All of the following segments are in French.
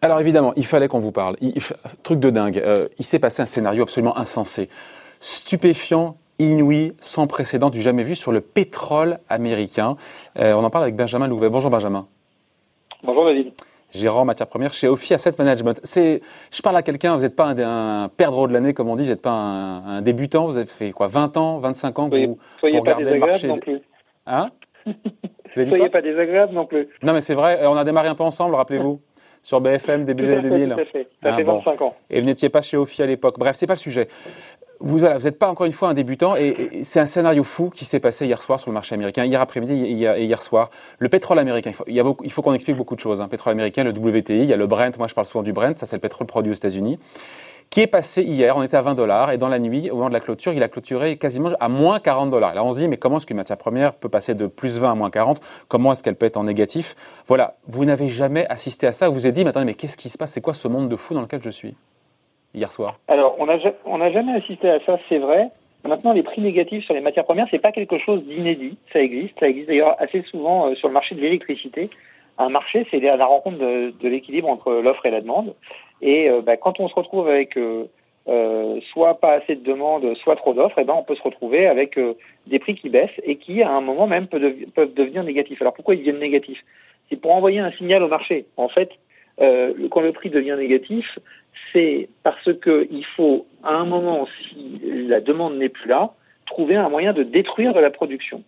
Alors évidemment, il fallait qu'on vous parle. truc de dingue. Euh, il s'est passé un scénario absolument insensé, stupéfiant, inouï, sans précédent, du jamais vu sur le pétrole américain. Euh, on en parle avec Benjamin Louvet. Bonjour Benjamin. Bonjour David. Gérant matière première chez Ophi Asset Management. C'est, je parle à quelqu'un, vous n'êtes pas un, un, perdreau de l'année, comme on dit, vous n'êtes pas un, débutant, vous avez fait quoi, 20 ans, 25 ans que vous, soyez pas désagréable non plus. Hein Soyez pas désagréable non plus. Non mais c'est vrai, on a démarré un peu ensemble, rappelez-vous sur BFM début des années 2000. Ça fait, ça fait 25 ah, ans. Et vous n'étiez pas chez Ophi à l'époque. Bref, c'est pas le sujet. Vous n'êtes vous pas encore une fois un débutant et, c'est un scénario fou qui s'est passé hier soir sur le marché américain, hier après-midi et hier, soir. Le pétrole américain, il faut, il faut qu'on explique beaucoup de choses. Hein. Pétrole américain, le WTI, il y a le Brent, moi je parle souvent du Brent, ça c'est le pétrole produit aux États-Unis qui est passé hier. On était à 20 dollars et dans la nuit, au moment de la clôture, il a clôturé quasiment à moins 40 dollars. Là, on se dit, mais comment est-ce qu'une matière première peut passer de plus 20 à moins 40 Comment est-ce qu'elle peut être en négatif? Voilà, vous n'avez jamais assisté à ça. Vous vous êtes dit, mais attendez, mais qu'est-ce qui se passe? C'est quoi ce monde de fou dans lequel je suis? Hier soir Alors, on n'a jamais assisté à ça, c'est vrai. Maintenant, les prix négatifs sur les matières premières, c'est pas quelque chose d'inédit. Ça existe. Ça existe d'ailleurs assez souvent euh, sur le marché de l'électricité. Un marché, c'est la rencontre de, l'équilibre entre l'offre et la demande. Et euh, bah, quand on se retrouve avec euh, soit pas assez de demandes, soit trop d'offres, eh ben on peut se retrouver avec des prix qui baissent et qui, à un moment même, peuvent devenir négatifs. Alors pourquoi ils deviennent négatifs? C'est pour envoyer un signal au marché. En fait, quand le prix devient négatif, c'est parce qu'il faut, à un moment, si la demande n'est plus là, trouver un moyen de détruire de la production.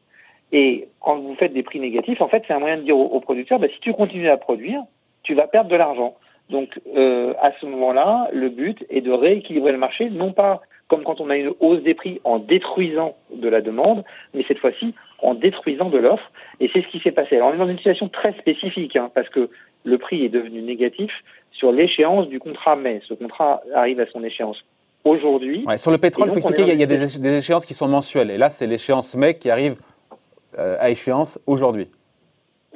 Et quand vous faites des prix négatifs, en fait, c'est un moyen de dire aux, producteurs, bah, si tu continues à produire, tu vas perdre de l'argent. Donc euh, à ce moment-là, le but est de rééquilibrer le marché, non pas comme quand on a une hausse des prix en détruisant de la demande, mais cette fois-ci en détruisant de l'offre. Et c'est ce qui s'est passé. Alors on est dans une situation très spécifique, hein, parce que le prix est devenu négatif sur l'échéance du contrat mai. Ce contrat arrive à son échéance aujourd'hui. Ouais, sur le pétrole, il faut expliquer qu'il y a des, échéances qui sont mensuelles. Et là, c'est l'échéance mai qui arrive euh, à échéance aujourd'hui.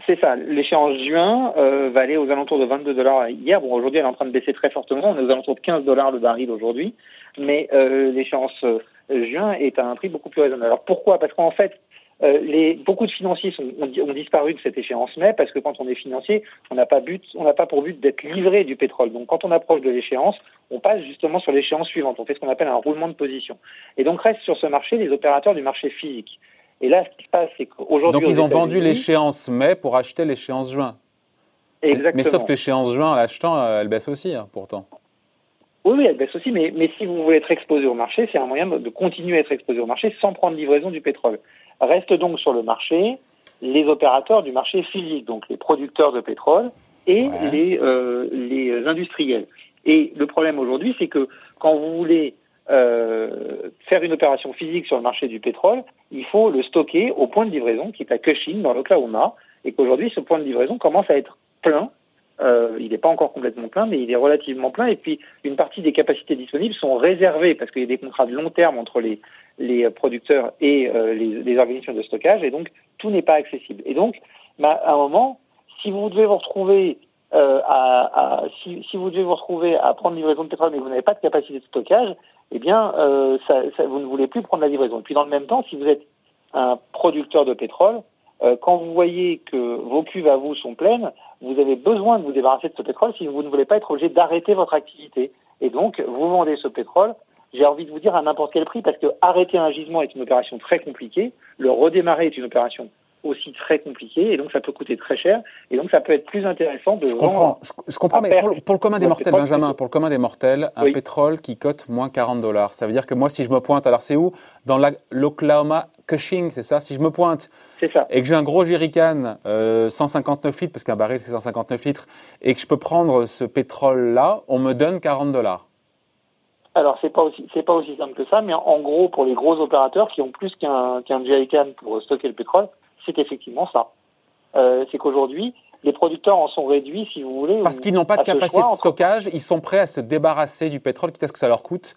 C'est ça. L'échéance juin euh, va aller aux alentours de 22 dollars hier. Bon, aujourd'hui, elle est en train de baisser très fortement. On est aux alentours de 15 dollars le baril aujourd'hui. Mais euh, l'échéance euh, juin est à un prix beaucoup plus raisonnable. Alors pourquoi? Parce qu'en fait, euh, les, beaucoup de financiers sont, ont, ont, disparu de cette échéance mai parce que quand on est financier, on n'a pas but, on n'a pas pour but d'être livré du pétrole. Donc quand on approche de l'échéance, on passe justement sur l'échéance suivante. On fait ce qu'on appelle un roulement de position. Et donc restent sur ce marché les opérateurs du marché physique. Et là, ce qui se passe, c'est qu'aujourd'hui. Donc, ils ont vendu l'échéance mai pour acheter l'échéance juin. Exactement. Mais, sauf que l'échéance juin, en l'achetant, euh, elle baisse aussi, hein, pourtant. Oui, oui, elle baisse aussi, mais, mais si vous voulez être exposé au marché, c'est un moyen de continuer à être exposé au marché sans prendre livraison du pétrole. Reste donc sur le marché les opérateurs du marché physique, donc les producteurs de pétrole et les, euh, les industriels. Et le problème aujourd'hui, c'est que quand vous voulez euh, faire une opération physique sur le marché du pétrole, il faut le stocker au point de livraison qui est à Cushing, dans l'Oklahoma, et qu'aujourd'hui, ce point de livraison commence à être plein. Euh, il n'est pas encore complètement plein, mais il est relativement plein. Et puis, une partie des capacités disponibles sont réservées parce qu'il y a des contrats de long terme entre les, les producteurs et euh, les, les, organisations de stockage, et donc tout n'est pas accessible. Et donc, bah, à un moment, si vous devez vous retrouver euh, à, à, si, si, vous devez vous retrouver à prendre livraison de pétrole mais vous n'avez pas de capacité de stockage, eh bien, euh, ça, ça, vous ne voulez plus prendre la livraison. Et puis, dans le même temps, si vous êtes un producteur de pétrole, euh, quand vous voyez que vos cuves à vous sont pleines, vous avez besoin de vous débarrasser de ce pétrole si vous ne voulez pas être obligé d'arrêter votre activité. Et donc, vous vendez ce pétrole, j'ai envie de vous dire à n'importe quel prix, parce que arrêter un gisement est une opération très compliquée, le redémarrer est une opération aussi très compliqué et donc ça peut coûter très cher. Et donc ça peut être plus intéressant de je comprends. je, comprends mais pour, le commun des mortels Benjamin pour le commun des mortels un pétrole qui cote moins 40 dollars. Ça veut dire que moi si je me pointe alors c'est où? Dans l'Oklahoma Cushing c'est ça si je me pointe ça. et que j'ai un gros jerrycan euh, 159 litres parce qu'un baril c'est 159 litres et que je peux prendre ce pétrole là on me donne 40 dollars alors c'est pas aussi c'est pas aussi simple que ça, mais en gros pour les gros opérateurs qui ont plus qu'un qu'un jerrycan pour stocker le pétrole, c'est effectivement ça. Euh, c'est qu'aujourd'hui, les producteurs en sont réduits, si vous voulez. Parce qu'ils n'ont pas de capacité de stockage, ils sont prêts à se débarrasser du pétrole, quitte à ce que ça leur coûte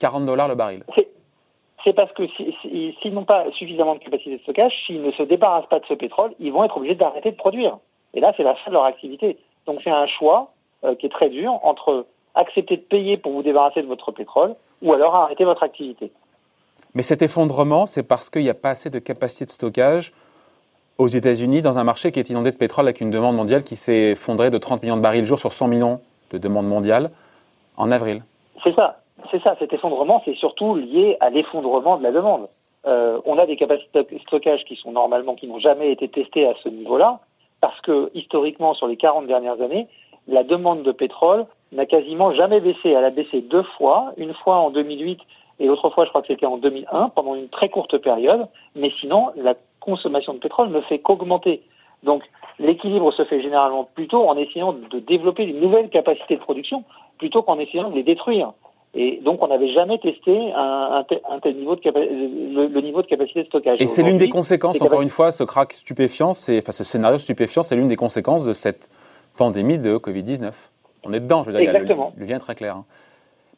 40 dollars le baril. C'est parce que s'ils n'ont pas suffisamment de capacité de stockage, s'ils ne se débarrassent pas de ce pétrole, ils vont être obligés d'arrêter de produire. Et là, c'est la fin de leur activité. Donc c'est un choix euh, qui est très dur entre accepter de payer pour vous débarrasser de votre pétrole ou alors arrêter votre activité. Mais cet effondrement, c'est parce qu'il n'y a pas assez de capacité de stockage aux États-Unis dans un marché qui est inondé de pétrole avec une demande mondiale qui s'est effondrée de 30 millions de barils le jour sur 100 millions de demandes mondiales en avril. C'est ça. C'est ça. Cet effondrement, c'est surtout lié à l'effondrement de la demande. Euh, on a des capacités de stockage qui sont normalement, qui n'ont jamais été testées à ce niveau-là, parce que historiquement, sur les 40 dernières années, la demande de pétrole n'a quasiment jamais baissé. Elle a baissé deux fois, une fois en 2008 et l'autre fois, je crois que c'était en 2001, pendant une très courte période. Mais sinon, la consommation de pétrole ne fait qu'augmenter. Donc, l'équilibre se fait généralement plutôt en essayant de développer de nouvelles capacités de production plutôt qu'en essayant de les détruire. Et donc, on n'avait jamais testé un, tel, niveau de le, niveau de capacité de stockage. Et c'est l'une des conséquences, encore une fois, ce crack stupéfiant, enfin, ce scénario stupéfiant, c'est l'une des conséquences de cette pandémie de Covid-19. On est dedans, je veux dire, Exactement. le, lien est très clair. Hein.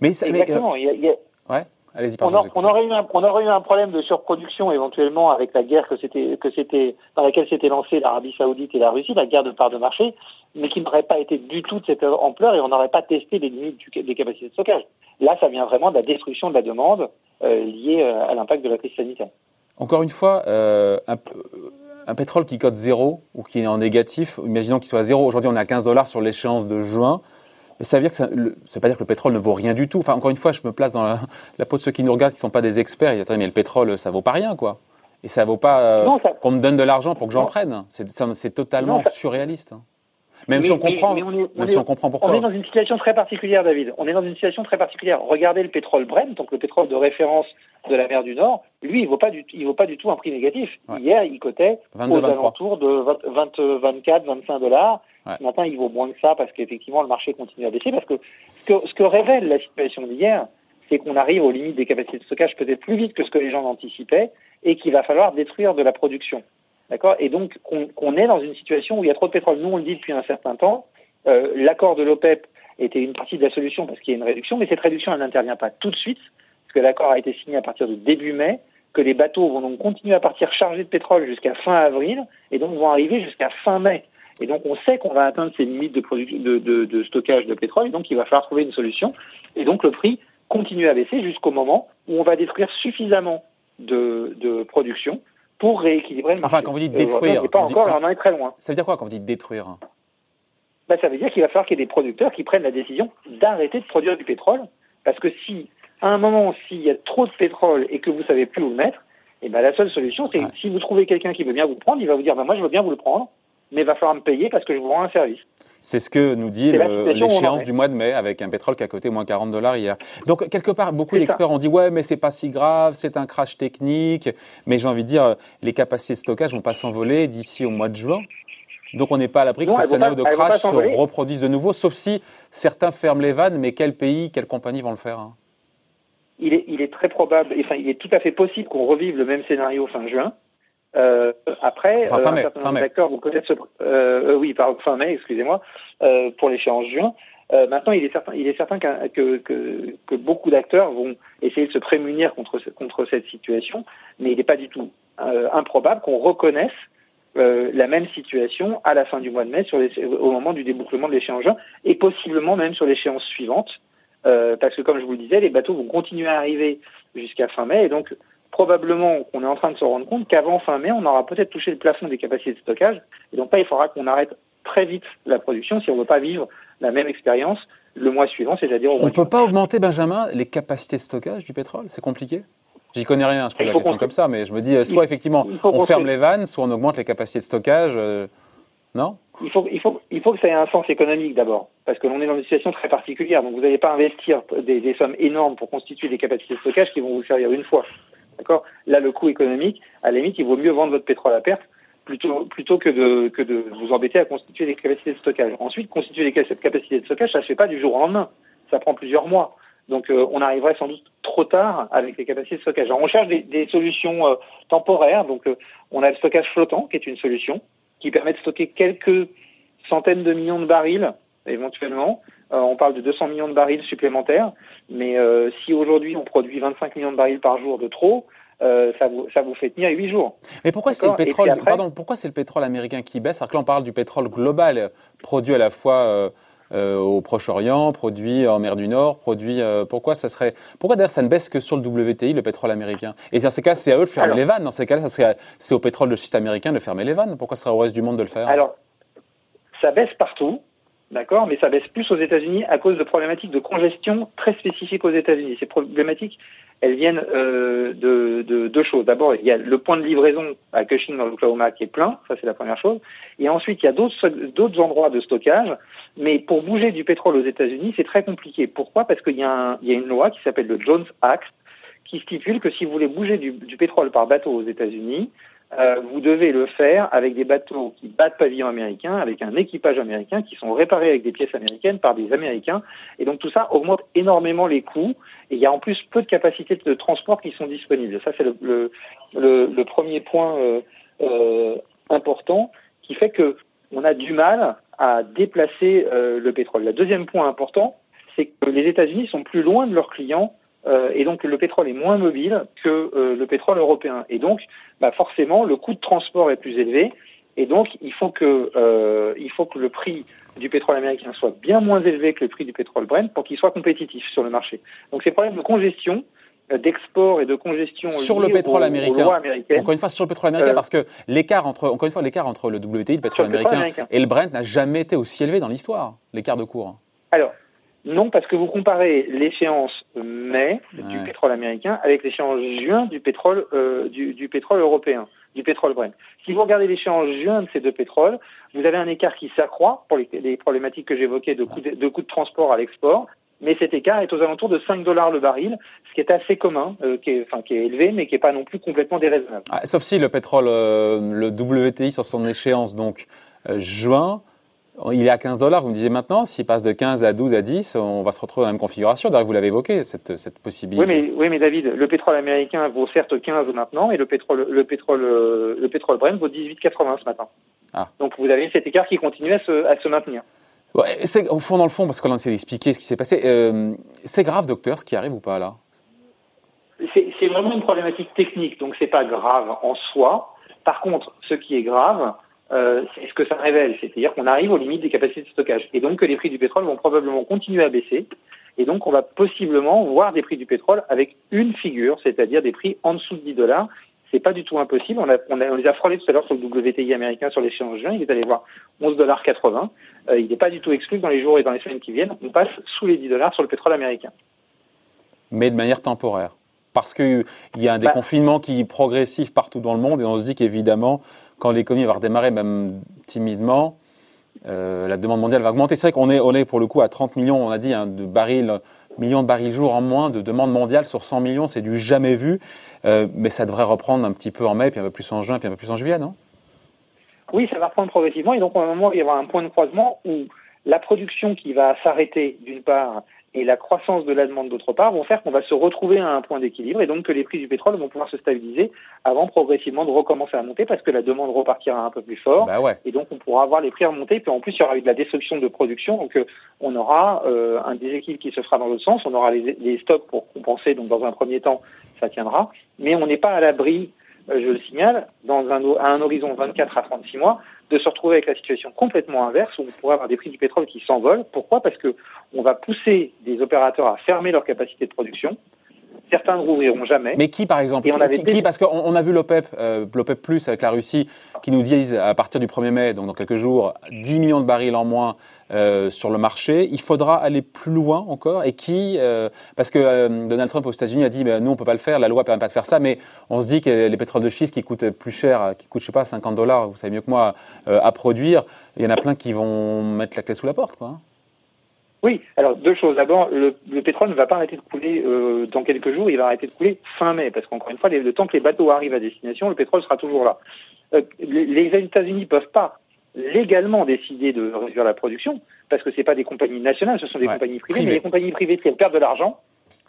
Mais, Exactement. il y a... Ouais on, aurait eu un, on aurait eu un problème de surproduction éventuellement avec la guerre que c'était que c'était dans laquelle s'était lancée l'Arabie Saoudite et la Russie, la guerre de part de marché, mais qui n'aurait pas été du tout de cette ampleur et on n'aurait pas testé les limites des capacités de stockage. Là, ça vient vraiment de la destruction de la demande euh, liée euh, à l'impact de la crise sanitaire. Encore une fois, euh, un, un, pétrole qui cote zéro ou qui est en négatif, imaginons qu'il soit à zéro. Aujourd'hui, on est à 15 dollars sur l'échéance de juin. Mais ça veut dire que ça, veut pas dire que le pétrole ne vaut rien du tout. Enfin, encore une fois, je me place dans la, peau de ceux qui nous regardent, qui ne sont pas des experts. Ils disent mais le pétrole, ça vaut pas rien, quoi. Et ça vaut pas euh, qu'on me donne de l'argent pour que j'en prenne. C'est totalement surréaliste. Même si on comprend, même si on comprend pourquoi. On est dans une situation très particulière, David. On est dans une situation très particulière. Regardez le pétrole Brent, donc le pétrole de référence de la mer du Nord. Lui, il vaut pas du, il vaut pas du tout un prix négatif. Hier, il cotait 22, aux alentours de 20, 24, 25 dollars. Ce matin, il vaut moins que ça parce qu'effectivement, le marché continue à baisser. Parce que ce que, ce que révèle la situation d'hier, c'est qu'on arrive aux limites des capacités de stockage peut-être plus vite que ce que les gens anticipaient et qu'il va falloir détruire de la production. D'accord? Et donc, qu'on est dans une situation où il y a trop de pétrole. Nous, on le dit depuis un certain temps. Euh, L'accord de l'OPEP était une partie de la solution parce qu'il y a une réduction, mais cette réduction, elle n'intervient pas tout de suite, parce que l'accord a été signé à partir de début mai, que les bateaux vont donc continuer à partir chargés de pétrole jusqu'à fin avril, et donc vont arriver jusqu'à fin mai. Et donc, on sait qu'on va atteindre ces limites de, stockage de pétrole, donc il va falloir trouver une solution. Et donc, le prix continue à baisser jusqu'au moment où on va détruire suffisamment de production pour rééquilibrer le marché. Enfin, quand vous dites détruire, pas encore, on en est très loin. Ça veut dire quoi quand vous dites détruire? Ben, Ça veut dire qu'il va falloir qu'il y ait des producteurs qui prennent la décision d'arrêter de produire du pétrole, parce que si, à un moment, s'il y a trop de pétrole et que vous savez plus où le mettre, et eh ben, la seule solution, c'est si vous trouvez quelqu'un qui veut bien vous le prendre, il va vous dire, ben, moi, je veux bien vous le prendre, mais il va falloir me payer parce que je vous rends un service. C'est ce que nous dit l'échéance du mois de mai avec un pétrole qui a coté moins 40 dollars hier. Donc quelque part, beaucoup d'experts ont dit ouais, mais c'est pas si grave, c'est un crash technique. Mais j'ai envie de dire, les capacités de stockage vont pas s'envoler d'ici au mois de juin. Donc on n'est pas à l'abri que ce scénario de crash se reproduise de nouveau, sauf si certains ferment les vannes. Mais quel pays, quelles compagnies vont le faire hein? Il, est, il est très probable, enfin il est tout à fait possible qu'on revive le même scénario fin juin. Euh, après, enfin, fin euh, mai, vont connaître ce, euh, oui, par fin mai, excusez-moi, euh, pour l'échéance juin. Euh, maintenant, il est certain, il est certain que, que, que beaucoup d'acteurs vont essayer de se prémunir contre, contre cette situation, mais il n'est pas du tout improbable qu'on reconnaisse la même situation à la fin du mois de mai, sur les, au moment du débouclement de l'échéance juin, et possiblement même sur l'échéance suivante, parce que comme je vous le disais, les bateaux vont continuer à arriver jusqu'à fin mai, et donc probablement qu'on est en train de se rendre compte qu'avant fin mai, on aura peut-être touché le plafond des capacités de stockage. Et donc, il faudra qu'on arrête très vite la production si on ne veut pas vivre la même expérience le mois suivant, c'est-à-dire On ne peut pas augmenter, Benjamin, les capacités de stockage du pétrole? C'est compliqué? J'y connais rien, je pose la question comme ça, mais je me dis, soit effectivement, on ferme les vannes, soit on augmente les capacités de stockage. Euh, non? Il faut, il, faut, il faut que ça ait un sens économique d'abord, parce que l'on est dans une situation très particulière. Donc vous n'allez pas investir des, des, sommes énormes pour constituer des capacités de stockage qui vont vous servir une fois. D'accord? Là, le coût économique, à la limite, il vaut mieux vendre votre pétrole à perte plutôt, plutôt que, de, que de vous embêter à constituer des capacités de stockage. Ensuite, constituer des capacités de stockage, ça ne se fait pas du jour au lendemain. Ça prend plusieurs mois. Donc, euh, on arriverait sans doute trop tard avec les capacités de stockage. Alors, on cherche des, des solutions euh, temporaires. Donc, euh, on a le stockage flottant, qui est une solution, qui permet de stocker quelques centaines de millions de barils, éventuellement. on parle de 200 millions de barils supplémentaires. Mais euh, si aujourd'hui on produit 25 millions de barils par jour de trop, euh, ça, vous, ça vous fait tenir 8 jours. Mais pourquoi c'est le pétrole, pardon, pourquoi c'est le pétrole américain qui baisse? Alors que là on parle du pétrole global produit à la fois au Proche-Orient, produit en mer du Nord, produit. pourquoi ça serait Pourquoi d'ailleurs ça ne baisse que sur le WTI, le pétrole américain? Et dans ces cas, c'est à eux de fermer les vannes. Dans ces cas-là, c'est au pétrole de schiste américain de fermer les vannes. Pourquoi ce serait au reste du monde de le faire? Alors, ça baisse partout. D'accord, mais ça baisse plus aux États-Unis à cause de problématiques de congestion très spécifiques aux États-Unis. Ces problématiques, elles viennent euh, de, deux choses. D'abord, il y a le point de livraison à Cushing dans l'Oklahoma qui est plein, ça c'est la première chose. Et ensuite, il y a d'autres endroits de stockage. Mais pour bouger du pétrole aux États-Unis, c'est très compliqué. Pourquoi? Parce qu'il y, y, a une loi qui s'appelle le Jones Act qui stipule que si vous voulez bouger du, du pétrole par bateau aux États-Unis, euh, vous devez le faire avec des bateaux qui battent pavillon américain, avec un équipage américain, qui sont réparés avec des pièces américaines par des Américains. Et donc tout ça augmente énormément les coûts. Et il y a en plus peu de capacités de transport qui sont disponibles. Ça, c'est le, le, le, premier point euh, euh, important qui fait que on a du mal à déplacer euh, le pétrole. Le deuxième point important, c'est que les États-Unis sont plus loin de leurs clients et donc le pétrole est moins mobile que euh, le pétrole européen. Et donc, bah forcément, le coût de transport est plus élevé. Et donc, il faut que, euh, il faut que le prix du pétrole américain soit bien moins élevé que le prix du pétrole Brent pour qu'il soit compétitif sur le marché. Donc, ces problèmes de congestion, d'export et de congestion sur le pétrole américain. Encore une fois, sur le pétrole américain, parce que l'écart entre, encore une fois, l'écart entre le WTI, le pétrole américain, et le Brent n'a jamais été aussi élevé dans l'histoire, l'écart de cours. Alors, non, parce que vous comparez l'échéance mai du pétrole américain avec l'échéance juin du pétrole euh, du, du, pétrole européen, du pétrole Brent. Si vous regardez l'échéance juin de ces deux pétroles, vous avez un écart qui s'accroît pour les, problématiques que j'évoquais de coûts de, de, coût de transport à l'export, mais cet écart est aux alentours de 5 dollars le baril, ce qui est assez commun, euh, qui, est, enfin, qui est élevé, mais qui n'est pas non plus complètement déraisonnable. Ah, sauf si le pétrole, euh, le WTI sur son échéance, donc euh, juin, il est à 15 dollars, vous me disiez maintenant, s'il passe de 15 à 12 à 10, on va se retrouver dans la même configuration. D'ailleurs, vous l'avez évoqué, cette, cette possibilité. Oui mais, oui, mais David, le pétrole américain vaut certes 15 maintenant, et le pétrole, le pétrole, le pétrole Brent vaut 18,80 ce matin. Ah. Donc vous avez cet écart qui continue à se, à se maintenir. Ouais, c'est, au fond, dans le fond, parce qu'on a essayé d'expliquer ce qui s'est passé, euh, c'est grave, docteur, ce qui arrive ou pas là? C'est, c'est vraiment une problématique technique, donc c'est pas grave en soi. Par contre, ce qui est grave, euh, c'est ce que ça révèle, c'est-à-dire qu'on arrive aux limites des capacités de stockage, et donc que les prix du pétrole vont probablement continuer à baisser, et donc on va possiblement voir des prix du pétrole avec une figure, c'est-à-dire des prix en dessous de 10 dollars. C'est pas du tout impossible. On, a, on, a, on les a frôlés tout à l'heure sur le WTI américain sur l'échéance juin. Il est allé voir 11 dollars 80. Euh, il n'est pas du tout exclu que dans les jours et dans les semaines qui viennent, on passe sous les 10 dollars sur le pétrole américain. Mais de manière temporaire parce qu'il y a un bah. déconfinement qui est progressif partout dans le monde et on se dit qu'évidemment, quand l'économie va redémarrer, même timidement, euh, la demande mondiale va augmenter. C'est vrai qu'on est, pour le coup à 30 millions, on a dit, hein, de barils, millions de barils jour en moins de demande mondiale sur 100 millions, c'est du jamais vu. Euh, mais ça devrait reprendre un petit peu en mai, puis un peu plus en juin, puis un peu plus en juillet, non? Oui, ça va reprendre progressivement. Et donc, à un moment, il y avoir un point de croisement où la production qui va s'arrêter, d'une part, et la croissance de la demande d'autre part vont faire qu'on va se retrouver à un point d'équilibre et donc que les prix du pétrole vont pouvoir se stabiliser avant progressivement de recommencer à monter parce que la demande repartira un peu plus fort bah ouais. et donc on pourra avoir les prix remonter. Puis en plus il y aura eu de la destruction de production donc euh, on aura euh, un déséquilibre qui se fera dans l'autre sens. On aura les, les, stocks pour compenser donc dans un premier temps ça tiendra. Mais on n'est pas à l'abri je le signale dans un, à un horizon 24 à 36 mois de se retrouver avec la situation complètement inverse où on pourrait avoir des prix du pétrole qui s'envolent. Pourquoi? Parce que on va pousser des opérateurs à fermer leur capacité de production. Certains ne rouvriront jamais. Mais qui, par exemple qui, Parce qu'on a vu l'OPEP, euh, l'OPEP Plus avec la Russie, qui nous disent à partir du 1er mai, donc dans quelques jours, 10 millions de barils en moins euh, sur le marché. Il faudra aller plus loin encore. Et qui euh, Parce que Donald Trump aux États-Unis a dit, ben, nous, on peut pas le faire, la loi ne permet pas de faire ça, mais on se dit que les pétroles de schiste qui coûtent plus cher, qui coûtent, je sais pas, 50 dollars, vous savez mieux que moi, à produire, il y en a plein qui vont mettre la clé sous la porte, quoi. Oui, alors deux choses. D'abord, le, pétrole ne va pas arrêter de couler euh, dans quelques jours, il va arrêter de couler fin mai, parce qu'encore une fois, le temps que les bateaux arrivent à destination, le pétrole sera toujours là. Euh, les, États-Unis ne peuvent pas légalement décider de réduire la production, parce que ce pas des compagnies nationales, ce sont des compagnies privées, mais les compagnies privées, qui perdent de l'argent,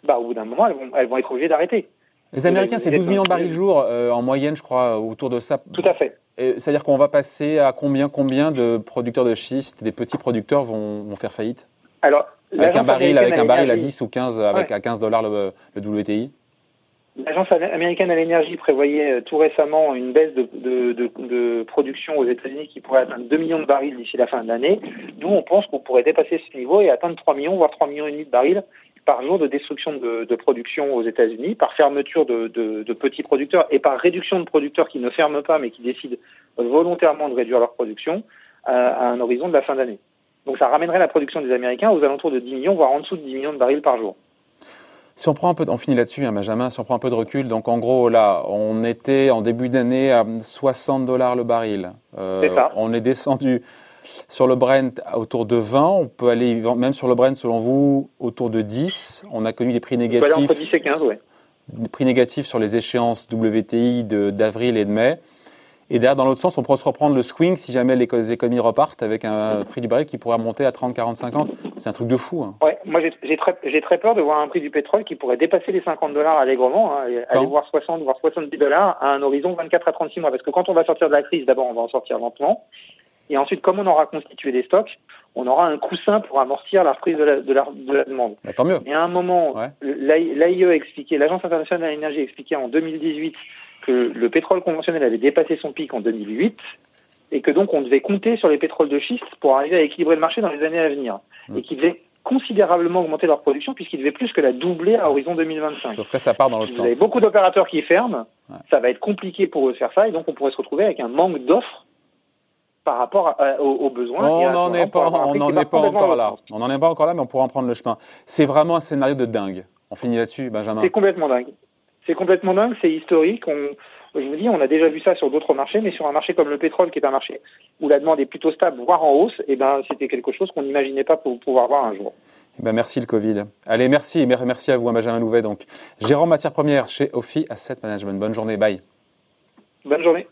bah, au bout d'un moment, elles vont, elles vont être obligées d'arrêter. Les Américains, c'est 12 millions de barils jour euh, en moyenne, je crois, autour de ça. Tout à fait. C'est-à-dire qu'on va passer à combien, combien de producteurs de schiste, des petits producteurs vont, vont faire faillite? Alors, avec un baril, avec un baril à 10 ou 15, avec à 15 dollars le, WTI L'agence américaine à l'énergie prévoyait euh, tout récemment une baisse de, de, de, de production aux États-Unis qui pourrait atteindre 2 millions de barils d'ici la fin de l'année. Nous, on pense qu'on pourrait dépasser ce niveau et atteindre 3 millions, voire 3 millions et demi de barils par jour de destruction de, de production aux États-Unis, par fermeture de, de, petits producteurs et par réduction de producteurs qui ne ferment pas mais qui décident volontairement de réduire leur production à, à un horizon de la fin d'année. Donc ça ramènerait la production des Américains aux alentours de 10 millions, voire en dessous de 10 millions de barils par jour. Si on prend un peu, on finit là-dessus, hein, Benjamin, si on prend un peu de recul, donc en gros là, on était en début d'année à 60 dollars le baril. Euh, ça. On est descendu sur le Brent autour de 20. On peut aller même sur le Brent, selon vous, autour de 10. On a connu des prix négatifs. On peut aller entre 10 et 15, ouais. Des prix négatifs sur les échéances WTI d'avril et de mai. Et derrière, dans l'autre sens, on pourrait se reprendre le swing si jamais les économies repartent avec un prix du baril qui pourrait monter à 30, 40, 50. C'est un truc de fou. Hein. Ouais, moi j'ai très, très peur de voir un prix du pétrole qui pourrait dépasser les 50 dollars allègrement, hein, aller voir 60, voire 70 dollars à un horizon 24 à 36 mois. Parce que quand on va sortir de la crise, d'abord on va en sortir lentement. Et ensuite, comme on aura constitué des stocks, on aura un coussin pour amortir la reprise de la, de la, de la demande. Bah, tant mieux. Et à un moment, ouais. l'AIE expliquait, l'Agence internationale de l'énergie expliquait en 2018 que le pétrole conventionnel avait dépassé son pic en 2008 et que donc on devait compter sur les pétroles de schiste pour arriver à équilibrer le marché dans les années à venir mmh. et qu'ils devaient considérablement augmenter leur production puisqu'ils devaient plus que la doubler à horizon 2025. Sauf que ça part dans l'autre sens. Vous avez beaucoup d'opérateurs qui ferment, ça va être compliqué pour eux de faire ça et donc on pourrait se retrouver avec un manque d'offres par rapport aux, besoins. On n'en est pas, on est pas encore là. On n'en est pas encore là, mais on pourra en prendre le chemin. C'est vraiment un scénario de dingue. On finit là-dessus, Benjamin. C'est complètement dingue. C'est complètement dingue, c'est historique. On, je vous dis, on a déjà vu ça sur d'autres marchés, mais sur un marché comme le pétrole, qui est un marché où la demande est plutôt stable, voire en hausse, et eh ben, c'était quelque chose qu'on n'imaginait pas pour pouvoir voir un jour. Eh ben merci le Covid. Allez, merci. Merci à vous, Benjamin Louvet, donc, gérant matières premières chez Ophi Asset Management. Bonne journée. Bye. Bonne journée.